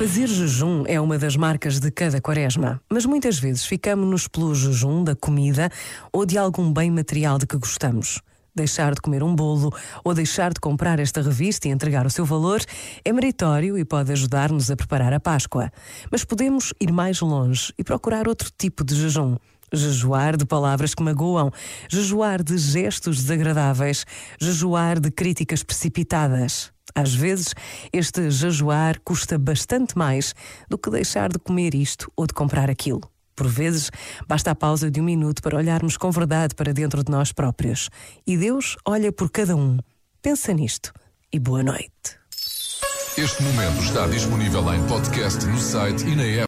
Fazer jejum é uma das marcas de cada quaresma, mas muitas vezes ficamos-nos pelo jejum da comida ou de algum bem material de que gostamos. Deixar de comer um bolo ou deixar de comprar esta revista e entregar o seu valor é meritório e pode ajudar-nos a preparar a Páscoa. Mas podemos ir mais longe e procurar outro tipo de jejum. Jejuar de palavras que magoam, jejuar de gestos desagradáveis, jejuar de críticas precipitadas. Às vezes, este jejuar custa bastante mais do que deixar de comer isto ou de comprar aquilo. Por vezes, basta a pausa de um minuto para olharmos com verdade para dentro de nós próprios. E Deus olha por cada um. Pensa nisto e boa noite. Este momento está disponível em podcast no site e na app.